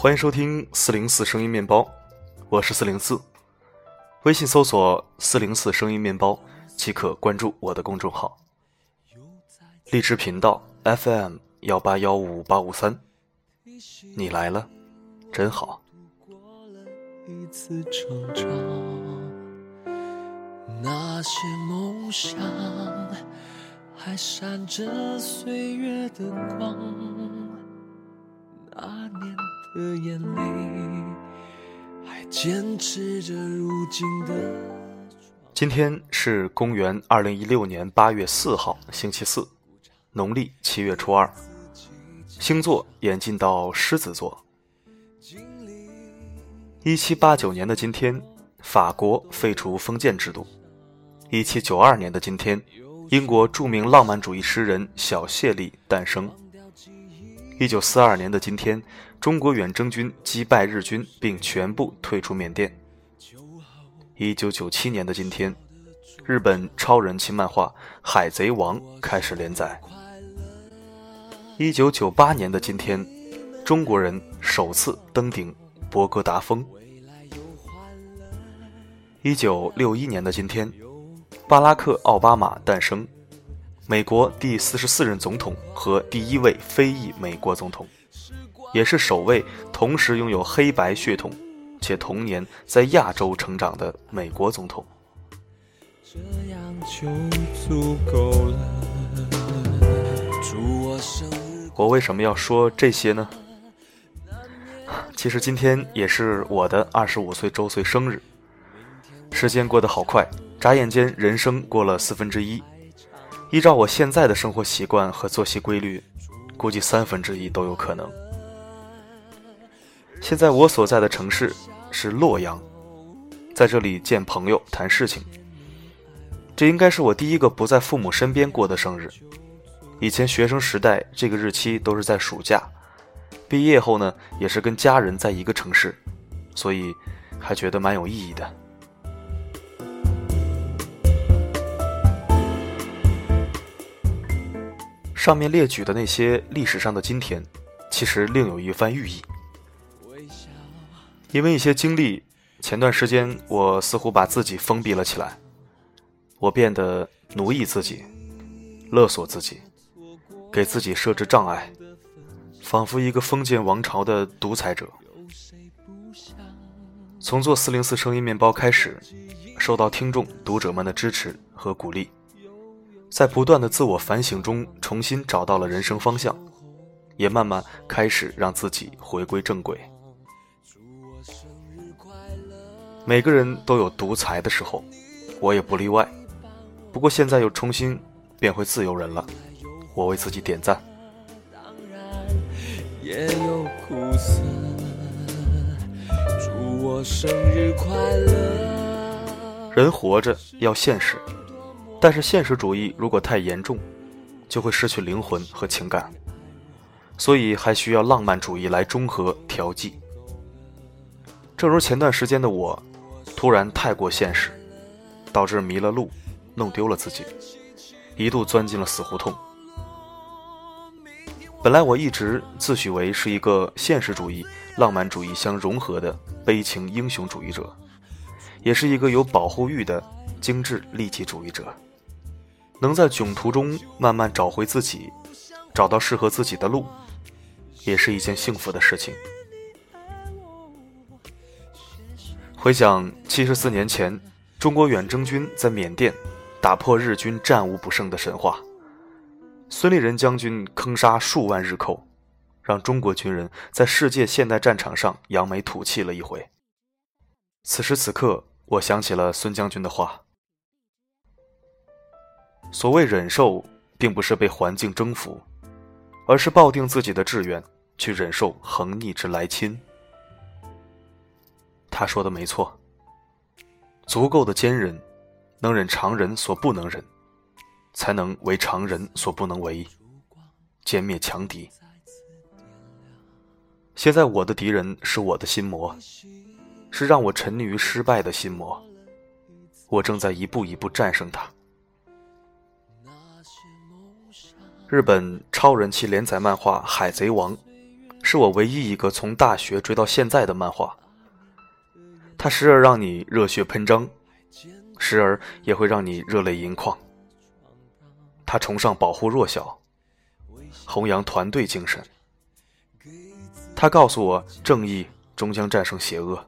欢迎收听四零四声音面包，我是四零四。微信搜索“四零四声音面包”即可关注我的公众号。荔枝频道 FM 幺八幺五八五三，你来了，真好。那些梦想还闪着岁月的光，那年的眼里还坚持着如今的。今天是公元二零一六年八月四号，星期四，农历七月初二，星座演进到狮子座。一七八九年的今天，法国废除封建制度。一七九二年的今天，英国著名浪漫主义诗人小谢利诞生。一九四二年的今天，中国远征军击败日军并全部退出缅甸。一九九七年的今天，日本超人气漫画《海贼王》开始连载。一九九八年的今天，中国人首次登顶博格达峰。一九六一年的今天。巴拉克·奥巴马诞生，美国第四十四任总统和第一位非裔美国总统，也是首位同时拥有黑白血统且童年在亚洲成长的美国总统。我为什么要说这些呢？其实今天也是我的二十五岁周岁生日。时间过得好快。眨眼间，人生过了四分之一。依照我现在的生活习惯和作息规律，估计三分之一都有可能。现在我所在的城市是洛阳，在这里见朋友谈事情。这应该是我第一个不在父母身边过的生日。以前学生时代这个日期都是在暑假，毕业后呢也是跟家人在一个城市，所以还觉得蛮有意义的。上面列举的那些历史上的今天，其实另有一番寓意。因为一些经历，前段时间我似乎把自己封闭了起来，我变得奴役自己，勒索自己，给自己设置障碍，仿佛一个封建王朝的独裁者。从做四零四声音面包开始，受到听众读者们的支持和鼓励。在不断的自我反省中，重新找到了人生方向，也慢慢开始让自己回归正轨。每个人都有独裁的时候，我也不例外。不过现在又重新变回自由人了，我为自己点赞。当然。也有苦。祝我生日快乐人活着要现实。但是现实主义如果太严重，就会失去灵魂和情感，所以还需要浪漫主义来中和调剂。正如前段时间的我，突然太过现实，导致迷了路，弄丢了自己，一度钻进了死胡同。本来我一直自诩为是一个现实主义、浪漫主义相融合的悲情英雄主义者，也是一个有保护欲的精致利己主义者。能在囧途中慢慢找回自己，找到适合自己的路，也是一件幸福的事情。回想七十四年前，中国远征军在缅甸打破日军战无不胜的神话，孙立人将军坑杀数万日寇，让中国军人在世界现代战场上扬眉吐气了一回。此时此刻，我想起了孙将军的话。所谓忍受，并不是被环境征服，而是抱定自己的志愿，去忍受横逆之来侵。他说的没错。足够的坚韧，能忍常人所不能忍，才能为常人所不能为，歼灭强敌。现在我的敌人是我的心魔，是让我沉溺于失败的心魔。我正在一步一步战胜它。日本超人气连载漫画《海贼王》是我唯一一个从大学追到现在的漫画。它时而让你热血喷张，时而也会让你热泪盈眶。他崇尚保护弱小，弘扬团队精神。他告诉我，正义终将战胜邪恶。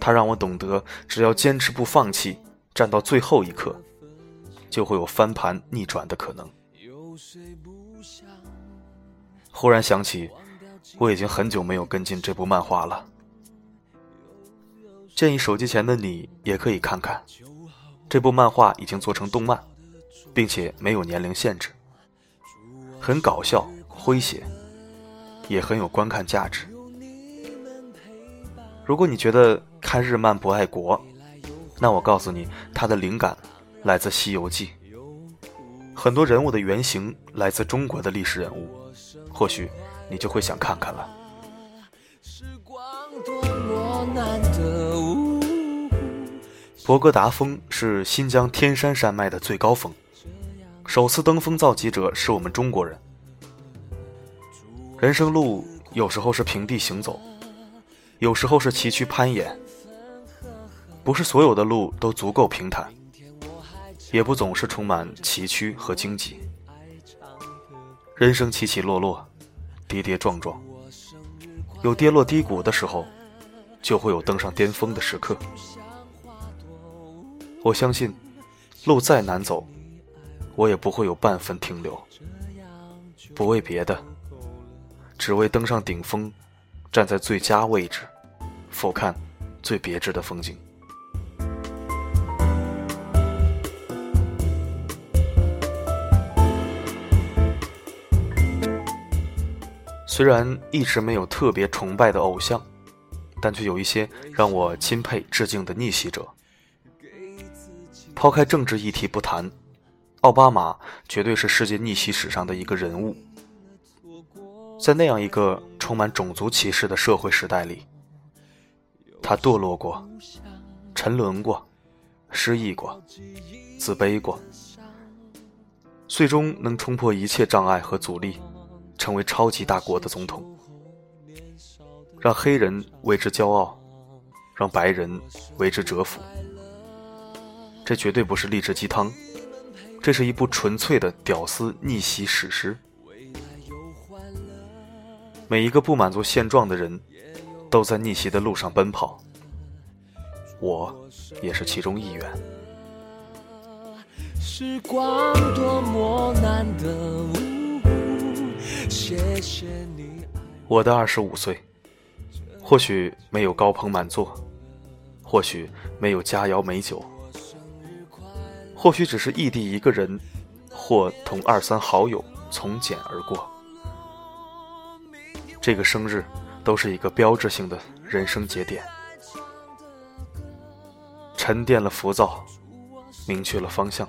他让我懂得，只要坚持不放弃，战到最后一刻，就会有翻盘逆转的可能。忽然想起，我已经很久没有跟进这部漫画了。建议手机前的你也可以看看，这部漫画已经做成动漫。并且没有年龄限制，很搞笑、诙谐，也很有观看价值。如果你觉得看日漫不爱国，那我告诉你，它的灵感来自《西游记》，很多人物的原型来自中国的历史人物，或许你就会想看看了。博格达峰是新疆天山山脉的最高峰。首次登峰造极者是我们中国人。人生路有时候是平地行走，有时候是崎岖攀岩。不是所有的路都足够平坦，也不总是充满崎岖和荆棘。人生起起落落，跌跌撞撞，有跌落低谷的时候，就会有登上巅峰的时刻。我相信，路再难走。我也不会有半分停留，不为别的，只为登上顶峰，站在最佳位置，俯瞰最别致的风景。虽然一直没有特别崇拜的偶像，但却有一些让我钦佩致敬的逆袭者。抛开政治议题不谈。奥巴马绝对是世界逆袭史上的一个人物，在那样一个充满种族歧视的社会时代里，他堕落过，沉沦过，失意过，自卑过，最终能冲破一切障碍和阻力，成为超级大国的总统，让黑人为之骄傲，让白人为之折服。这绝对不是励志鸡汤。这是一部纯粹的屌丝逆袭史诗。每一个不满足现状的人，都在逆袭的路上奔跑。我也是其中一员时光多么难得。我的二十五岁，或许没有高朋满座，或许没有佳肴美酒。或许只是异地一个人，或同二三好友从简而过。这个生日都是一个标志性的人生节点，沉淀了浮躁，明确了方向，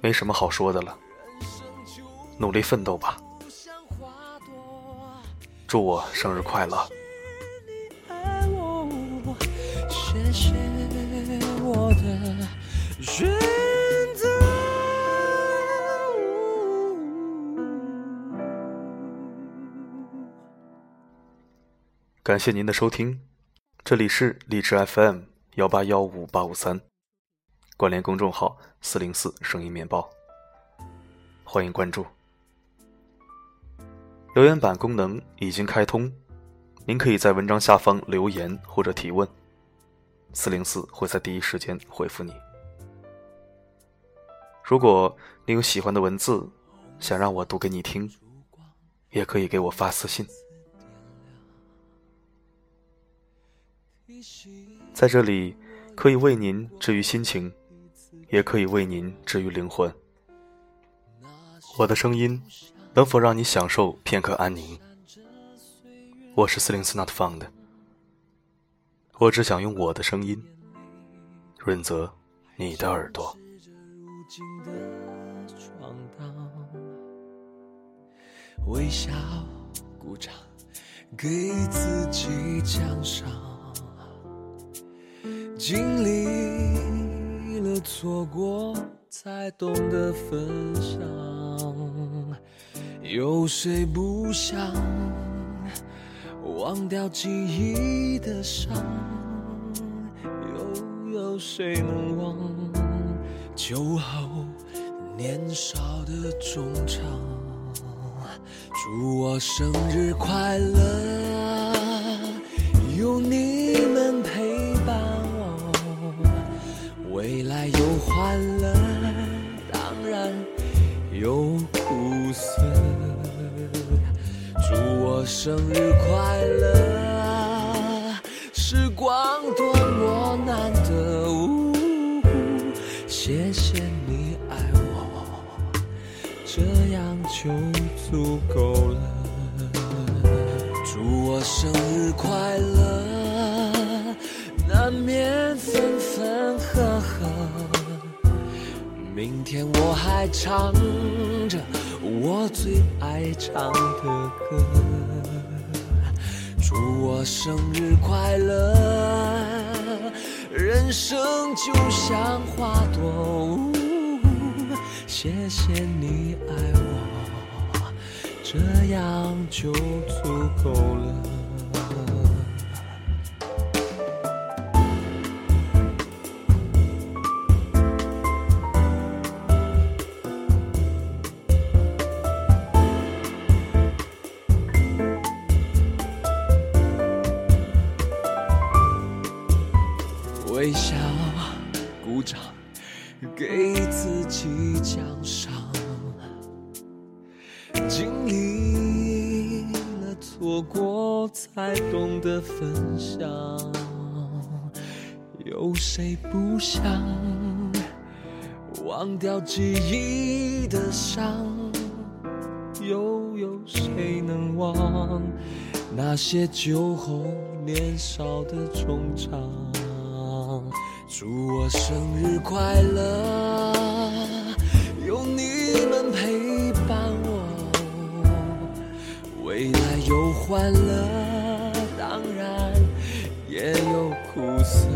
没什么好说的了。努力奋斗吧！祝我生日快乐！谢谢我的。选择。感谢您的收听，这里是荔枝 FM 幺八幺五八五三，关联公众号四零四声音面包，欢迎关注。留言板功能已经开通，您可以在文章下方留言或者提问，四零四会在第一时间回复你。如果你有喜欢的文字，想让我读给你听，也可以给我发私信。在这里，可以为您治愈心情，也可以为您治愈灵魂。我的声音能否让你享受片刻安宁？我是四零四 Not Found，我只想用我的声音润泽你的耳朵。静的闯荡，微笑鼓掌，给自己奖赏。经历了错过，才懂得分享。有谁不想忘掉记忆的伤？又有谁能忘酒后年少的衷肠？祝我生日快乐，有你们陪伴我，未来有欢乐，当然有苦涩。祝我生日快乐，时光多谢谢你爱我，这样就足够了。祝我生日快乐，难免分分合合。明天我还唱着我最爱唱的歌。祝我生日快乐，人生就像花朵，谢谢你爱我，这样就足够了。经历了错过，才懂得分享。有谁不想忘掉记忆的伤？又有谁能忘那些酒后年少的衷肠？祝我生日快乐，欢乐，当然也有苦涩。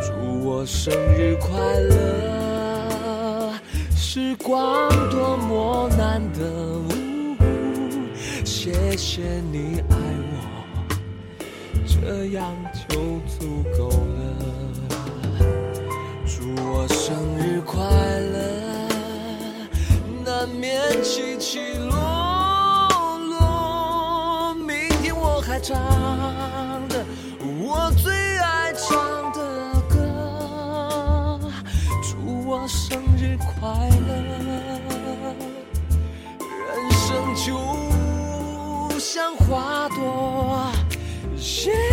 祝我生日快乐，时光多么难得，谢谢你爱我，这样就足够了。祝我生日快乐，难免起起落落。唱的我最爱唱的歌。祝我生日快乐，人生就像花朵，谢谢。